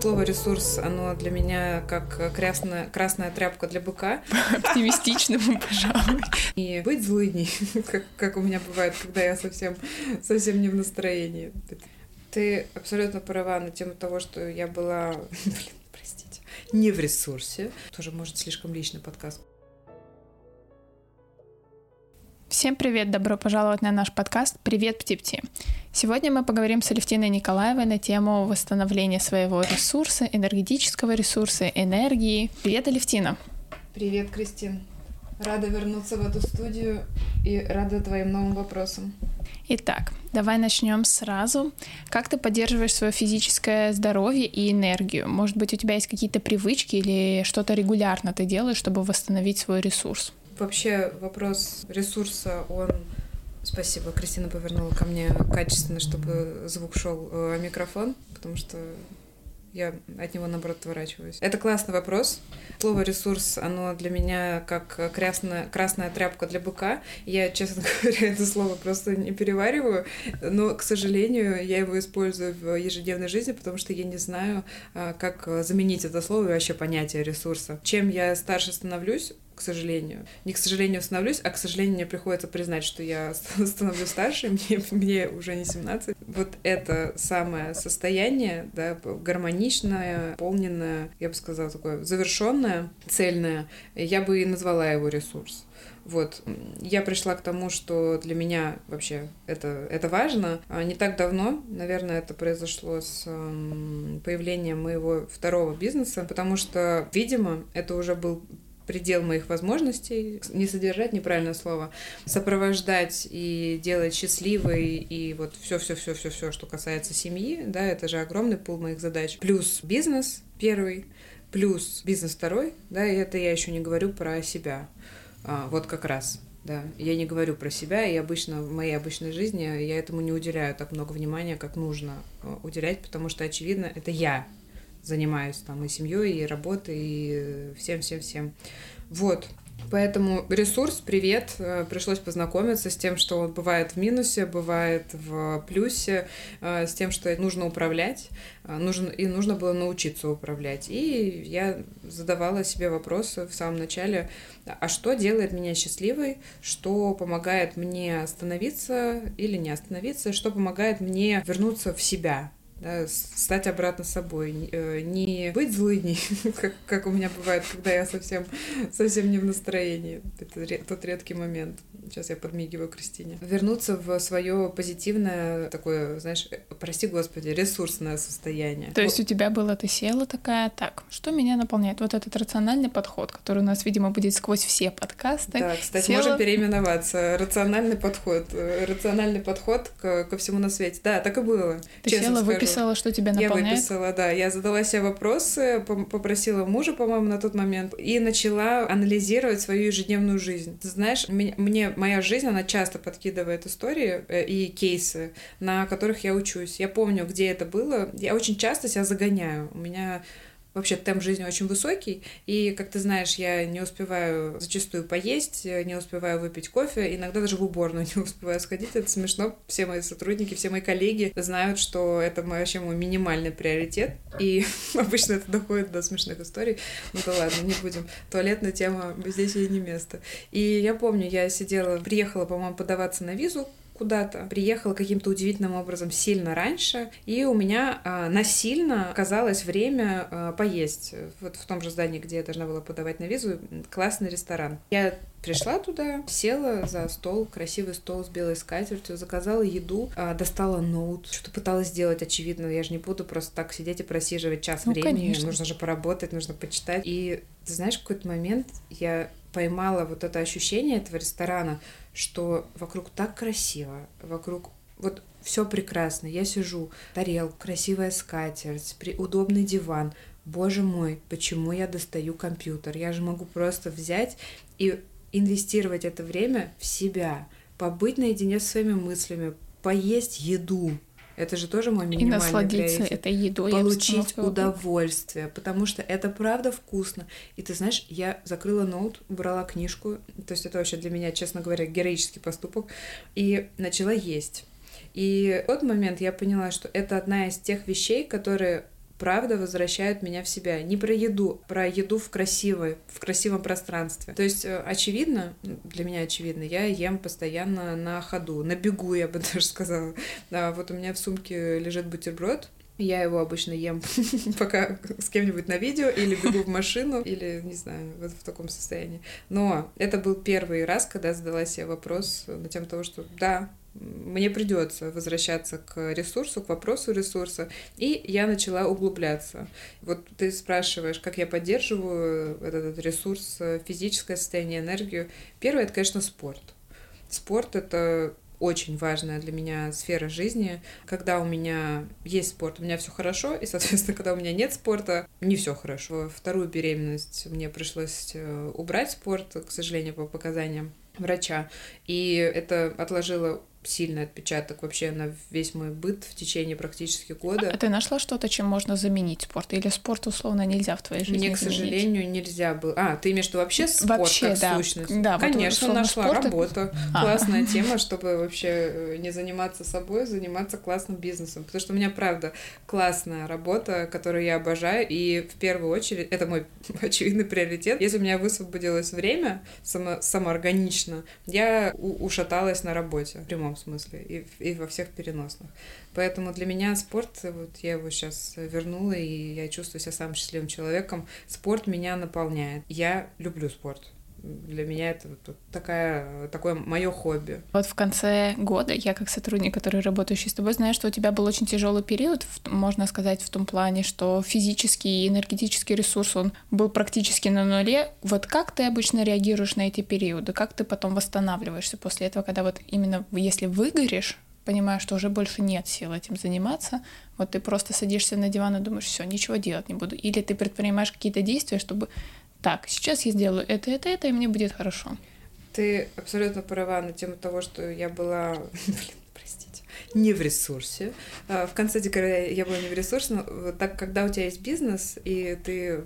Слово ресурс, оно для меня как красная, красная тряпка для быка. Оптимистичному, пожалуй. И быть злыдней, как, как у меня бывает, когда я совсем, совсем не в настроении. Ты абсолютно права на тему того, что я была, блин, простите, не в ресурсе. Тоже, может, слишком личный подкаст. Всем привет, добро пожаловать на наш подкаст «Привет, Птипти». Сегодня мы поговорим с Алевтиной Николаевой на тему восстановления своего ресурса, энергетического ресурса, энергии. Привет, Алевтина. Привет, Кристин. Рада вернуться в эту студию и рада твоим новым вопросам. Итак, давай начнем сразу. Как ты поддерживаешь свое физическое здоровье и энергию? Может быть, у тебя есть какие-то привычки или что-то регулярно ты делаешь, чтобы восстановить свой ресурс? Вообще вопрос ресурса, он Спасибо. Кристина повернула ко мне качественно, чтобы звук шел э, микрофон, потому что я от него, наоборот, отворачиваюсь. Это классный вопрос. Слово «ресурс», оно для меня как красная, красная тряпка для быка. Я, честно говоря, это слово просто не перевариваю, но, к сожалению, я его использую в ежедневной жизни, потому что я не знаю, а, как заменить это слово и вообще понятие ресурса. Чем я старше становлюсь, к сожалению. Не к сожалению становлюсь, а к сожалению мне приходится признать, что я становлюсь старше, мне, мне уже не 17. Вот это самое состояние, да, гармоничное, полненное, я бы сказала, такое завершенное, цельное, я бы и назвала его ресурс. Вот. Я пришла к тому, что для меня вообще это, это важно. А не так давно, наверное, это произошло с появлением моего второго бизнеса, потому что, видимо, это уже был предел моих возможностей, не содержать неправильное слово, сопровождать и делать счастливой и вот все, все, все, все, все, что касается семьи, да, это же огромный пул моих задач. Плюс бизнес первый, плюс бизнес второй, да, и это я еще не говорю про себя. А, вот как раз. Да, я не говорю про себя, и обычно в моей обычной жизни я этому не уделяю так много внимания, как нужно а, уделять, потому что, очевидно, это я, занимаюсь там и семьей, и работой, и всем-всем-всем. Вот. Поэтому ресурс, привет, э, пришлось познакомиться с тем, что он бывает в минусе, бывает в плюсе, э, с тем, что нужно управлять, э, нужно, и нужно было научиться управлять. И я задавала себе вопросы в самом начале, а что делает меня счастливой, что помогает мне остановиться или не остановиться, что помогает мне вернуться в себя, да, стать обратно собой, э, не быть злыдней, как, как у меня бывает, когда я совсем, совсем не в настроении. Это тот редкий момент. Сейчас я подмигиваю Кристине. Вернуться в свое позитивное такое, знаешь, э, прости господи, ресурсное состояние. То есть у тебя было, ты села такая, так, что меня наполняет? Вот этот рациональный подход, который у нас, видимо, будет сквозь все подкасты. Да, кстати, села... можем переименоваться. Рациональный подход. Э, рациональный подход к, ко всему на свете. Да, так и было. Ты села, скажу. Выписала, что тебя наполняет? Я выписала, да. Я задала себе вопросы, попросила мужа, по-моему, на тот момент, и начала анализировать свою ежедневную жизнь. Ты знаешь, мне моя жизнь, она часто подкидывает истории э, и кейсы, на которых я учусь. Я помню, где это было. Я очень часто себя загоняю. У меня вообще темп жизни очень высокий, и, как ты знаешь, я не успеваю зачастую поесть, не успеваю выпить кофе, иногда даже в уборную не успеваю сходить, это смешно, все мои сотрудники, все мои коллеги знают, что это вообще мой минимальный приоритет, и обычно это доходит до смешных историй, ну да ладно, не будем, туалетная тема, здесь ей не место. И я помню, я сидела, приехала, по-моему, подаваться на визу, куда-то, приехала каким-то удивительным образом сильно раньше, и у меня а, насильно оказалось время а, поесть. Вот в том же здании, где я должна была подавать на визу, классный ресторан. Я пришла туда, села за стол, красивый стол с белой скатертью, заказала еду, а, достала ноут, что-то пыталась сделать, очевидно, я же не буду просто так сидеть и просиживать час ну, времени, конечно. нужно же поработать, нужно почитать. И ты знаешь, в какой-то момент я поймала вот это ощущение этого ресторана, что вокруг так красиво, вокруг вот все прекрасно. Я сижу, тарел, красивая скатерть, при, удобный диван. Боже мой, почему я достаю компьютер? Я же могу просто взять и инвестировать это время в себя, побыть наедине с своими мыслями, поесть еду, это же тоже мой минимальный И насладиться приоритет. этой едой. Получить удовольствие, потому что это правда вкусно. И ты знаешь, я закрыла ноут, брала книжку, то есть это вообще для меня, честно говоря, героический поступок, и начала есть. И в тот момент я поняла, что это одна из тех вещей, которые правда возвращают меня в себя. Не про еду, про еду в красивой, в красивом пространстве. То есть, э, очевидно, для меня очевидно, я ем постоянно на ходу, на бегу, я бы даже сказала. Да, вот у меня в сумке лежит бутерброд, я его обычно ем, пока с кем-нибудь на видео, или бегу в машину, или, не знаю, вот в таком состоянии. Но это был первый раз, когда задала себе вопрос на тему того, что да, мне придется возвращаться к ресурсу, к вопросу ресурса, и я начала углубляться. Вот ты спрашиваешь, как я поддерживаю этот ресурс, физическое состояние, энергию. Первое, это, конечно, спорт. Спорт — это очень важная для меня сфера жизни. Когда у меня есть спорт, у меня все хорошо, и, соответственно, когда у меня нет спорта, не все хорошо. Вторую беременность мне пришлось э, убрать спорт, к сожалению, по показаниям врача. И это отложило сильный отпечаток вообще на весь мой быт в течение практически года. А ты нашла что-то, чем можно заменить спорт? Или спорт условно нельзя в твоей жизни Мне, к заменить? сожалению, нельзя было. А, ты имеешь в виду вообще спорт вообще, как да. сущность? Да, Конечно, вот, нашла спорт... работу. А. Классная тема, чтобы вообще э, не заниматься собой, заниматься классным бизнесом. Потому что у меня, правда, классная работа, которую я обожаю. И в первую очередь, это мой очевидный приоритет. Если у меня высвободилось время само, самоорганично, я ушаталась на работе в прямом смысле. И и во всех переносных. Поэтому для меня спорт, вот я его сейчас вернула, и я чувствую себя самым счастливым человеком. Спорт меня наполняет. Я люблю спорт для меня это вот такая, такое мое хобби. Вот в конце года я как сотрудник, который работающий с тобой, знаю, что у тебя был очень тяжелый период, можно сказать, в том плане, что физический и энергетический ресурс, он был практически на нуле. Вот как ты обычно реагируешь на эти периоды? Как ты потом восстанавливаешься после этого, когда вот именно если выгоришь, понимаешь, что уже больше нет сил этим заниматься, вот ты просто садишься на диван и думаешь, все, ничего делать не буду. Или ты предпринимаешь какие-то действия, чтобы так, сейчас я сделаю это, это, это, и мне будет хорошо. Ты абсолютно права на тему того, что я была, блин, простите, не в ресурсе. А, в конце декабря я была не в ресурсе, но так когда у тебя есть бизнес, и ты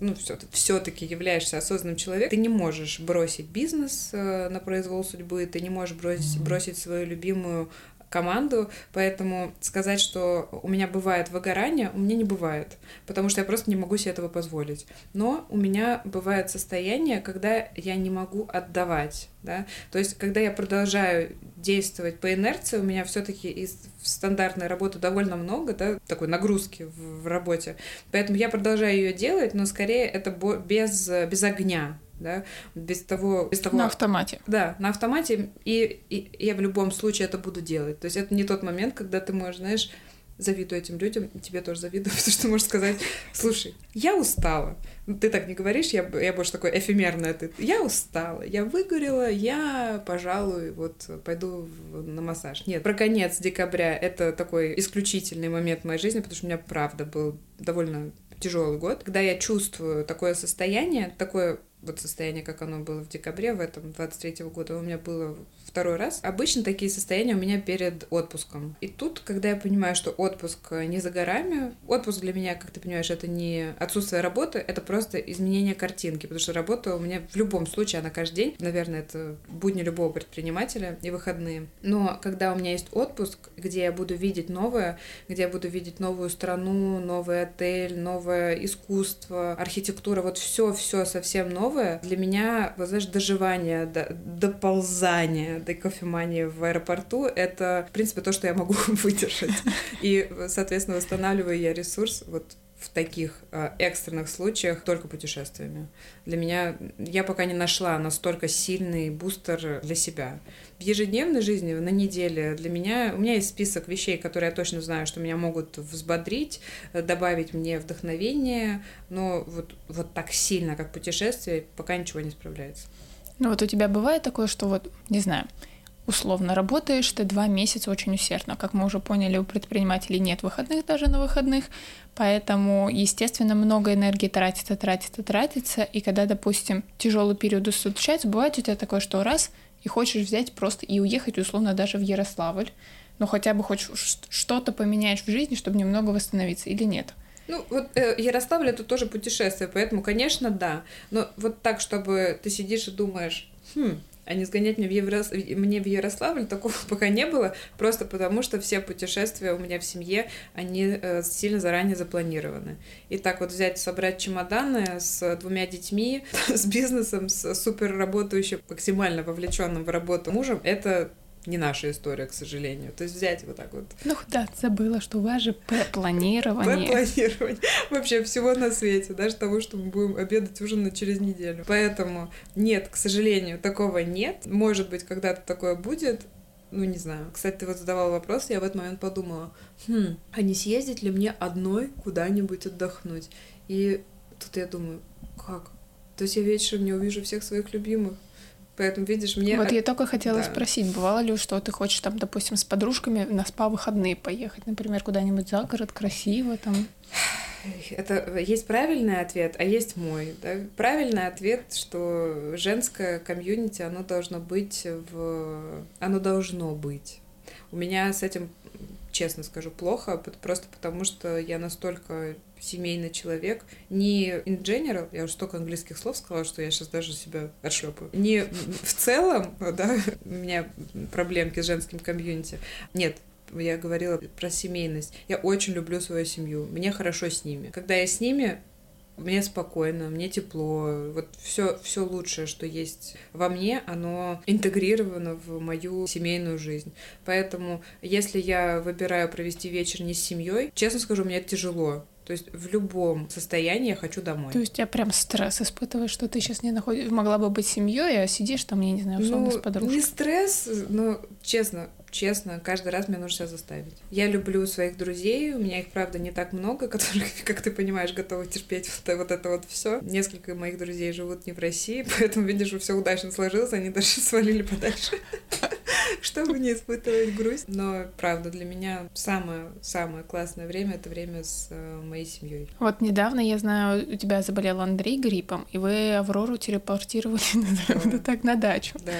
ну, все-таки являешься осознанным человеком, ты не можешь бросить бизнес э, на произвол судьбы, ты не можешь бросить, бросить свою любимую команду, поэтому сказать, что у меня бывает выгорание, у меня не бывает, потому что я просто не могу себе этого позволить. Но у меня бывает состояние, когда я не могу отдавать, да, то есть когда я продолжаю действовать по инерции, у меня все-таки из стандартной работы довольно много, да, такой нагрузки в, в работе, поэтому я продолжаю ее делать, но скорее это без, без огня, да, без того, без того... На автомате. Да, на автомате, и, и я в любом случае это буду делать. То есть это не тот момент, когда ты можешь, знаешь, завидую этим людям, и тебе тоже завидую, потому что ты можешь сказать, слушай, я устала. Ну, ты так не говоришь, я, я больше такой эфемерная. Ты, я устала, я выгорела, я, пожалуй, вот пойду на массаж. Нет, про конец декабря это такой исключительный момент в моей жизни, потому что у меня, правда, был довольно тяжелый год, когда я чувствую такое состояние, такое вот состояние, как оно было в декабре в этом 23 -го года, у меня было второй раз. Обычно такие состояния у меня перед отпуском. И тут, когда я понимаю, что отпуск не за горами, отпуск для меня, как ты понимаешь, это не отсутствие работы, это просто изменение картинки, потому что работа у меня в любом случае, она каждый день, наверное, это будни любого предпринимателя и выходные. Но когда у меня есть отпуск, где я буду видеть новое, где я буду видеть новую страну, новый отель, новое искусство, архитектура, вот все-все совсем новое, для меня, вот знаешь, доживание, доползание до кофемании в аэропорту, это, в принципе, то, что я могу выдержать. И, соответственно, восстанавливаю я ресурс вот в таких э, экстренных случаях только путешествиями. Для меня я пока не нашла настолько сильный бустер для себя. В ежедневной жизни, на неделе, для меня у меня есть список вещей, которые я точно знаю, что меня могут взбодрить, э, добавить мне вдохновение, но вот, вот так сильно, как путешествие, пока ничего не справляется. Ну вот у тебя бывает такое, что вот, не знаю, условно работаешь ты два месяца очень усердно. Как мы уже поняли, у предпринимателей нет выходных даже на выходных, поэтому, естественно, много энергии тратится, тратится, тратится, и когда, допустим, тяжелый период случается, бывает у тебя такое, что раз и хочешь взять просто и уехать условно даже в Ярославль, но хотя бы хоть что-то поменяешь в жизни, чтобы немного восстановиться, или нет? Ну, вот э, Ярославль это тоже путешествие, поэтому, конечно, да. Но вот так, чтобы ты сидишь и думаешь, хм, а не сгонять мне в, Еврос... мне в Ярославль, такого пока не было, просто потому что все путешествия у меня в семье, они э, сильно заранее запланированы. И так вот взять, собрать чемоданы с двумя детьми, с бизнесом, с супер работающим, максимально вовлеченным в работу мужем, это не наша история, к сожалению. То есть взять вот так вот. Ну да, забыла, что у вас же П-планирование. П-планирование. Вообще всего на свете, даже того, что мы будем обедать ужинать через неделю. Поэтому нет, к сожалению, такого нет. Может быть, когда-то такое будет, ну, не знаю. Кстати, ты вот задавал вопрос, я в этот момент подумала, хм, а не съездить ли мне одной куда-нибудь отдохнуть? И тут я думаю, как? То есть я вечером не увижу всех своих любимых. Поэтому, видишь, мне... Вот я только хотела да. спросить, бывало ли, что ты хочешь там, допустим, с подружками на спа-выходные поехать, например, куда-нибудь за город, красиво там? Это есть правильный ответ, а есть мой. Да? Правильный ответ, что женское комьюнити, оно должно быть в... Оно должно быть. У меня с этим, честно скажу, плохо, просто потому что я настолько семейный человек, не in general, я уже столько английских слов сказала, что я сейчас даже себя отшлепаю, не в целом, да, у меня проблемки с женским комьюнити. Нет, я говорила про семейность. Я очень люблю свою семью. Мне хорошо с ними. Когда я с ними, мне спокойно, мне тепло. Вот все, все лучшее, что есть во мне, оно интегрировано в мою семейную жизнь. Поэтому, если я выбираю провести вечер не с семьей, честно скажу, мне это тяжело. То есть в любом состоянии я хочу домой. То есть я прям стресс испытываешь, что ты сейчас не находишь, могла бы быть семьей, а сидишь там, я не знаю, условно ну, с подружкой. Не стресс, но честно, честно, каждый раз мне нужно себя заставить. Я люблю своих друзей, у меня их, правда, не так много, которых, как ты понимаешь, готовы терпеть вот, вот это вот все. Несколько моих друзей живут не в России, поэтому, видишь, все удачно сложилось, они даже свалили подальше. чтобы не испытывать грусть. Но, правда, для меня самое-самое классное время — это время с э, моей семьей. Вот недавно, я знаю, у тебя заболел Андрей гриппом, и вы Аврору телепортировали, да. так, на дачу. Да.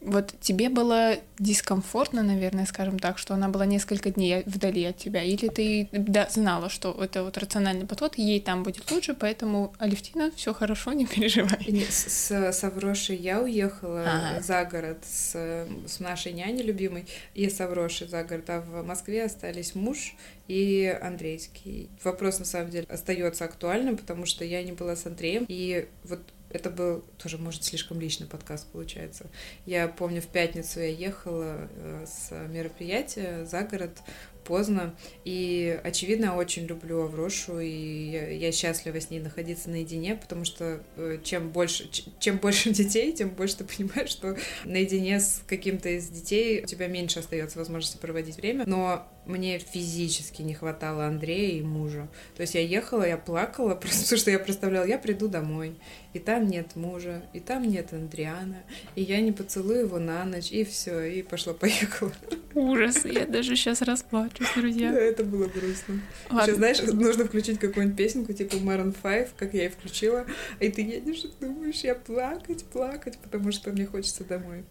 Вот тебе было дискомфортно, наверное, скажем так, что она была несколько дней вдали от тебя, или ты да, знала, что это вот рациональный подход, ей там будет лучше, поэтому Алевтина, все хорошо, не переживай. С, с Аврошей я уехала ага. за город с, с нашей няней любимой и с Аврошей за город, а в Москве остались муж и Андрейский. Вопрос на самом деле остается актуальным, потому что я не была с Андреем, и вот это был тоже, может, слишком личный подкаст получается. Я помню, в пятницу я ехала э, с мероприятия за город поздно. И, очевидно, очень люблю Аврошу, и я, счастлива с ней находиться наедине, потому что э, чем больше, чем больше детей, тем больше ты понимаешь, что наедине с каким-то из детей у тебя меньше остается возможности проводить время. Но мне физически не хватало Андрея и мужа. То есть я ехала, я плакала, просто потому что я представляла, я приду домой, и там нет мужа, и там нет Андриана, и я не поцелую его на ночь, и все, и пошла-поехала. Ужас, я даже сейчас расплачусь, друзья. Да, это было грустно. Ладно. Сейчас, знаешь, нужно включить какую-нибудь песенку, типа Maroon 5, как я и включила, и ты едешь и думаешь, я плакать, плакать, потому что мне хочется домой.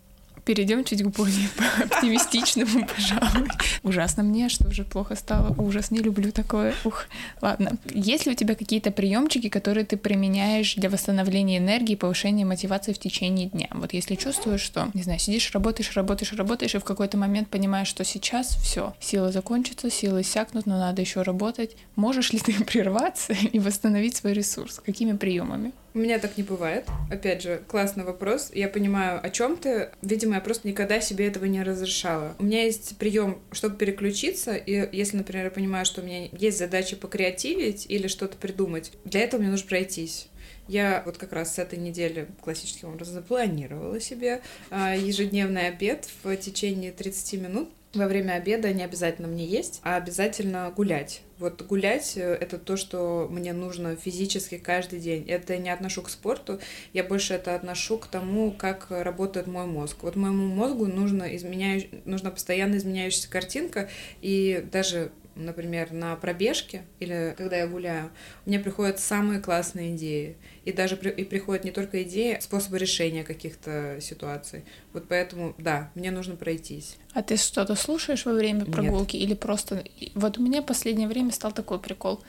Перейдем чуть к более оптимистичному, пожалуй. Ужасно мне, что уже плохо стало. Ужас, не люблю такое. Ух, ладно. Есть ли у тебя какие-то приемчики, которые ты применяешь для восстановления энергии повышения мотивации в течение дня? Вот если чувствуешь, что, не знаю, сидишь, работаешь, работаешь, работаешь, и в какой-то момент понимаешь, что сейчас все, силы закончатся, силы иссякнут, но надо еще работать. Можешь ли ты прерваться и восстановить свой ресурс? Какими приемами? У меня так не бывает. Опять же, классный вопрос. Я понимаю, о чем ты. Видимо, я просто никогда себе этого не разрешала. У меня есть прием, чтобы переключиться, и если, например, я понимаю, что у меня есть задача покреативить или что-то придумать, для этого мне нужно пройтись. Я вот как раз с этой недели классическим образом запланировала себе а, ежедневный обед в течение 30 минут. Во время обеда не обязательно мне есть, а обязательно гулять. Вот гулять э, — это то, что мне нужно физически каждый день. Это не отношу к спорту, я больше это отношу к тому, как работает мой мозг. Вот моему мозгу нужно, изменяю, нужно постоянно изменяющаяся картинка, и даже например, на пробежке или когда я гуляю, мне приходят самые классные идеи. И даже при, и приходят не только идеи, а способы решения каких-то ситуаций. Вот поэтому, да, мне нужно пройтись. А ты что-то слушаешь во время прогулки Нет. или просто... Вот у меня в последнее время стал такой прикол.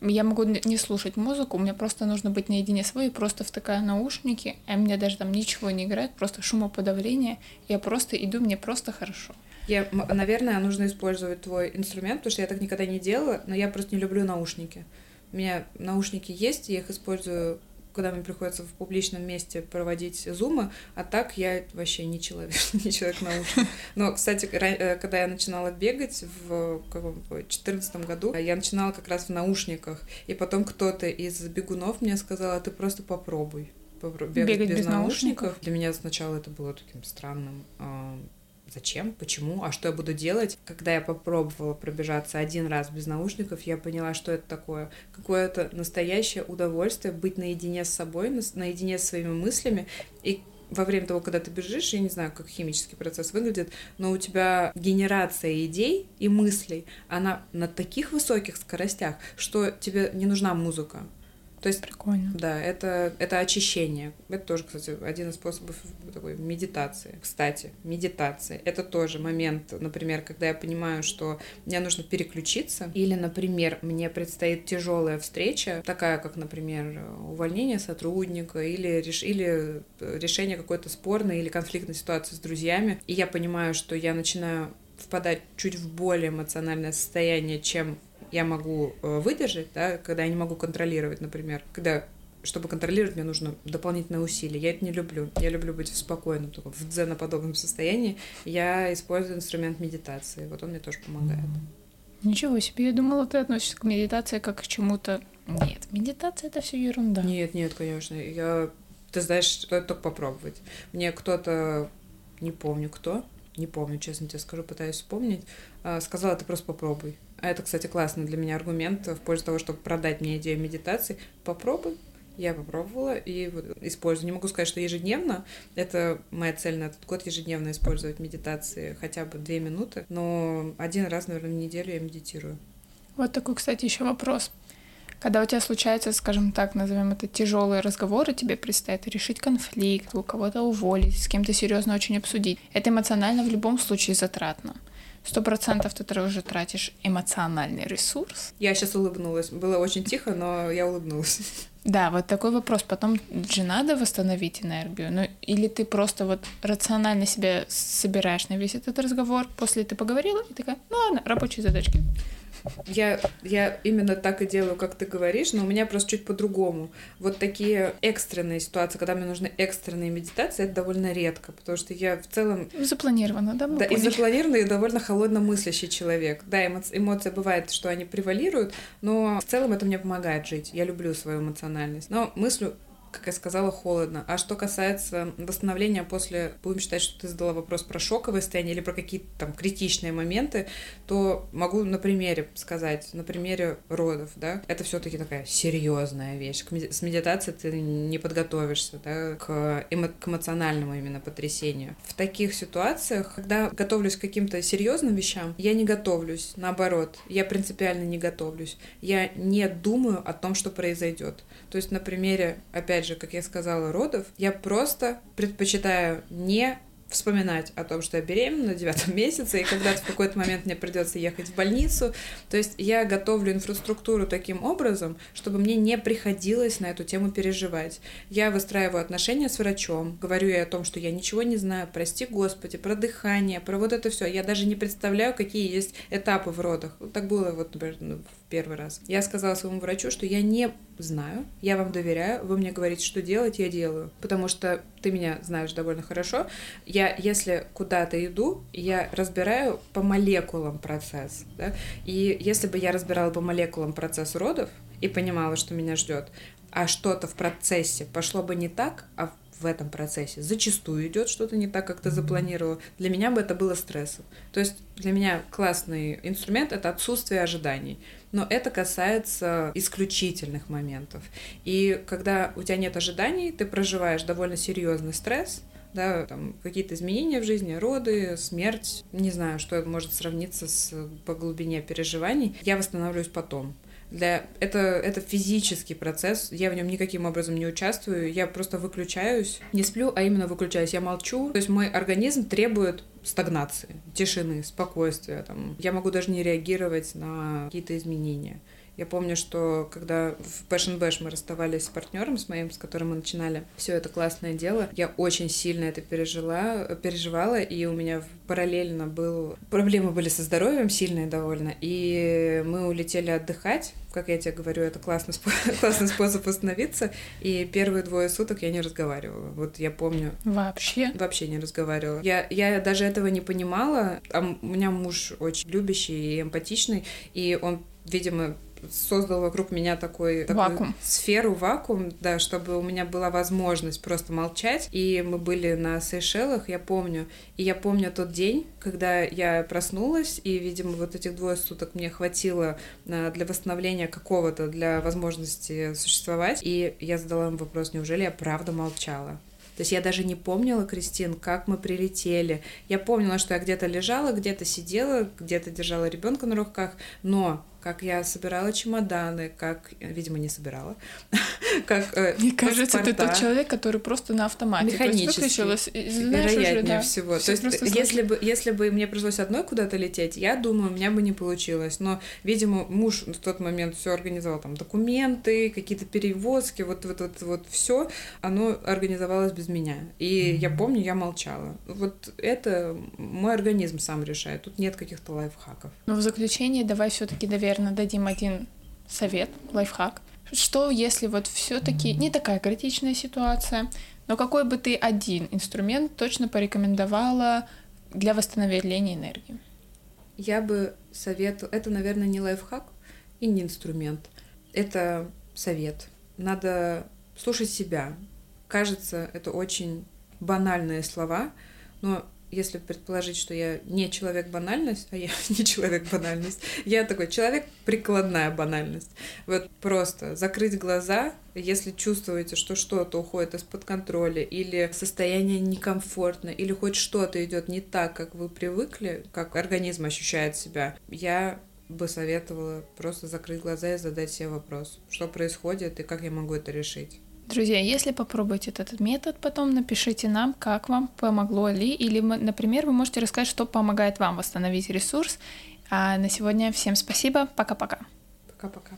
Я могу не слушать музыку, мне просто нужно быть наедине с собой, просто втыкаю наушники, а мне даже там ничего не играет, просто шумоподавление, я просто иду, мне просто хорошо. Я, наверное, нужно использовать твой инструмент, потому что я так никогда не делала, но я просто не люблю наушники. У меня наушники есть, я их использую когда мне приходится в публичном месте проводить зумы, а так я вообще не человек, не человек наушник. Но, кстати, э, когда я начинала бегать в 2014 году, я начинала как раз в наушниках, и потом кто-то из бегунов мне сказал, а ты просто попробуй бегать, бегать без, без наушников. наушников. Для меня сначала это было таким странным а, зачем, почему, а что я буду делать. Когда я попробовала пробежаться один раз без наушников, я поняла, что это такое. Какое-то настоящее удовольствие быть наедине с собой, наедине с своими мыслями. И во время того, когда ты бежишь, я не знаю, как химический процесс выглядит, но у тебя генерация идей и мыслей, она на таких высоких скоростях, что тебе не нужна музыка. То есть, Прикольно. Да, это, это очищение. Это тоже, кстати, один из способов такой медитации. Кстати, медитация. Это тоже момент, например, когда я понимаю, что мне нужно переключиться, или, например, мне предстоит тяжелая встреча, такая, как, например, увольнение сотрудника, или, реш... или решение какой-то спорной или конфликтной ситуации с друзьями, и я понимаю, что я начинаю впадать чуть в более эмоциональное состояние, чем я могу э, выдержать, да, когда я не могу контролировать, например, когда чтобы контролировать, мне нужно дополнительное усилие. Я это не люблю. Я люблю быть в спокойном, таком, в дзеноподобном состоянии. Я использую инструмент медитации. Вот он мне тоже помогает. Ничего себе, я думала, ты относишься к медитации как к чему-то. Нет, медитация это все ерунда. Нет, нет, конечно. Я, ты знаешь, это только попробовать. Мне кто-то, не помню кто, не помню, честно тебе скажу, пытаюсь вспомнить, а, сказала, ты просто попробуй. А это, кстати, классный для меня аргумент в пользу того, чтобы продать мне идею медитации. Попробуй. Я попробовала и использую. Не могу сказать, что ежедневно. Это моя цель на этот год ежедневно использовать медитации хотя бы две минуты. Но один раз, наверное, в неделю я медитирую. Вот такой, кстати, еще вопрос. Когда у тебя случается, скажем так, назовем это тяжелые разговоры, тебе предстоит решить конфликт, у кого-то уволить, с кем-то серьезно очень обсудить. Это эмоционально в любом случае затратно. Сто процентов ты уже тратишь эмоциональный ресурс. Я сейчас улыбнулась. Было очень тихо, но я улыбнулась. Да, вот такой вопрос. Потом же надо восстановить энергию. Ну, или ты просто вот рационально себя собираешь на весь этот разговор, после ты поговорила и такая, ну ладно, рабочие задачки. Я, я именно так и делаю, как ты говоришь, но у меня просто чуть по-другому. Вот такие экстренные ситуации, когда мне нужны экстренные медитации, это довольно редко, потому что я в целом... Запланировано, да? Да, поняли. и запланированный, и довольно холодно мыслящий человек. Да, эмоции, эмоции бывает, что они превалируют, но в целом это мне помогает жить. Я люблю свою эмоциональность. Но мыслю как я сказала, холодно. А что касается восстановления после, будем считать, что ты задала вопрос про шоковое состояние или про какие-то там критичные моменты, то могу на примере сказать, на примере родов, да, это все-таки такая серьезная вещь. С медитацией ты не подготовишься, да, к, эмо к эмоциональному именно потрясению. В таких ситуациях, когда готовлюсь к каким-то серьезным вещам, я не готовлюсь, наоборот, я принципиально не готовлюсь. Я не думаю о том, что произойдет. То есть на примере, опять опять же, как я сказала, родов, я просто предпочитаю не вспоминать о том, что я беременна на девятом месяце, и когда-то в какой-то момент мне придется ехать в больницу. То есть я готовлю инфраструктуру таким образом, чтобы мне не приходилось на эту тему переживать. Я выстраиваю отношения с врачом, говорю ей о том, что я ничего не знаю, прости господи, про дыхание, про вот это все. Я даже не представляю, какие есть этапы в родах. Вот так было вот, например, ну, в первый раз. Я сказала своему врачу, что я не знаю, я вам доверяю, вы мне говорите, что делать, я делаю. Потому что ты меня знаешь довольно хорошо. Я, если куда-то иду, я разбираю по молекулам процесс. Да? И если бы я разбирала по молекулам процесс родов и понимала, что меня ждет, а что-то в процессе пошло бы не так, а в этом процессе зачастую идет что-то не так, как ты запланировал, для меня бы это было стрессом. То есть для меня классный инструмент — это отсутствие ожиданий. Но это касается исключительных моментов. И когда у тебя нет ожиданий, ты проживаешь довольно серьезный стресс, да, там какие-то изменения в жизни, роды, смерть, не знаю, что может сравниться с по глубине переживаний, я восстановлюсь потом. Для... Это, это физический процесс, я в нем никаким образом не участвую, я просто выключаюсь, не сплю, а именно выключаюсь, я молчу. То есть мой организм требует стагнации, тишины, спокойствия. Там. Я могу даже не реагировать на какие-то изменения. Я помню, что когда в Passion Bash мы расставались с партнером, с моим, с которым мы начинали все это классное дело, я очень сильно это пережила, переживала, и у меня параллельно был... Проблемы были со здоровьем сильные довольно, и мы улетели отдыхать, как я тебе говорю, это классный, спо- классный способ восстановиться. И первые двое суток я не разговаривала. Вот я помню. Вообще? Вообще не разговаривала. Я, я даже этого не понимала. А у меня муж очень любящий и эмпатичный, и он, видимо, создал вокруг меня такой, вакуум. сферу, вакуум, да, чтобы у меня была возможность просто молчать. И мы были на Сейшелах, я помню. И я помню тот день, когда я проснулась, и, видимо, вот этих двое суток мне хватило а, для восстановления какого-то, для возможности существовать. И я задала им вопрос, неужели я правда молчала? То есть я даже не помнила, Кристин, как мы прилетели. Я помнила, что я где-то лежала, где-то сидела, где-то держала ребенка на руках, но как я собирала чемоданы, как, видимо, не собирала, как э, Мне кажется, ты тот человек, который просто на автомате. Механически. Вероятнее всего. То есть, если бы, если бы мне пришлось одной куда-то лететь, я думаю, у меня бы не получилось. Но, видимо, муж в тот момент все организовал, там, документы, какие-то перевозки, вот, вот, вот, вот все, оно организовалось без меня. И я помню, я молчала. Вот это мой организм сам решает. Тут нет каких-то лайфхаков. Но в заключение давай все-таки доверие наверное, дадим один совет, лайфхак. Что если вот все-таки не такая критичная ситуация, но какой бы ты один инструмент точно порекомендовала для восстановления энергии? Я бы советовала... Это, наверное, не лайфхак и не инструмент. Это совет. Надо слушать себя. Кажется, это очень банальные слова, но если предположить, что я не человек банальность, а я не человек банальность, я такой человек прикладная банальность. Вот просто закрыть глаза, если чувствуете, что что-то уходит из-под контроля, или состояние некомфортно, или хоть что-то идет не так, как вы привыкли, как организм ощущает себя, я бы советовала просто закрыть глаза и задать себе вопрос, что происходит и как я могу это решить. Друзья, если попробуете этот метод, потом напишите нам, как вам помогло ли, или, например, вы можете рассказать, что помогает вам восстановить ресурс. А на сегодня всем спасибо. Пока-пока. Пока-пока.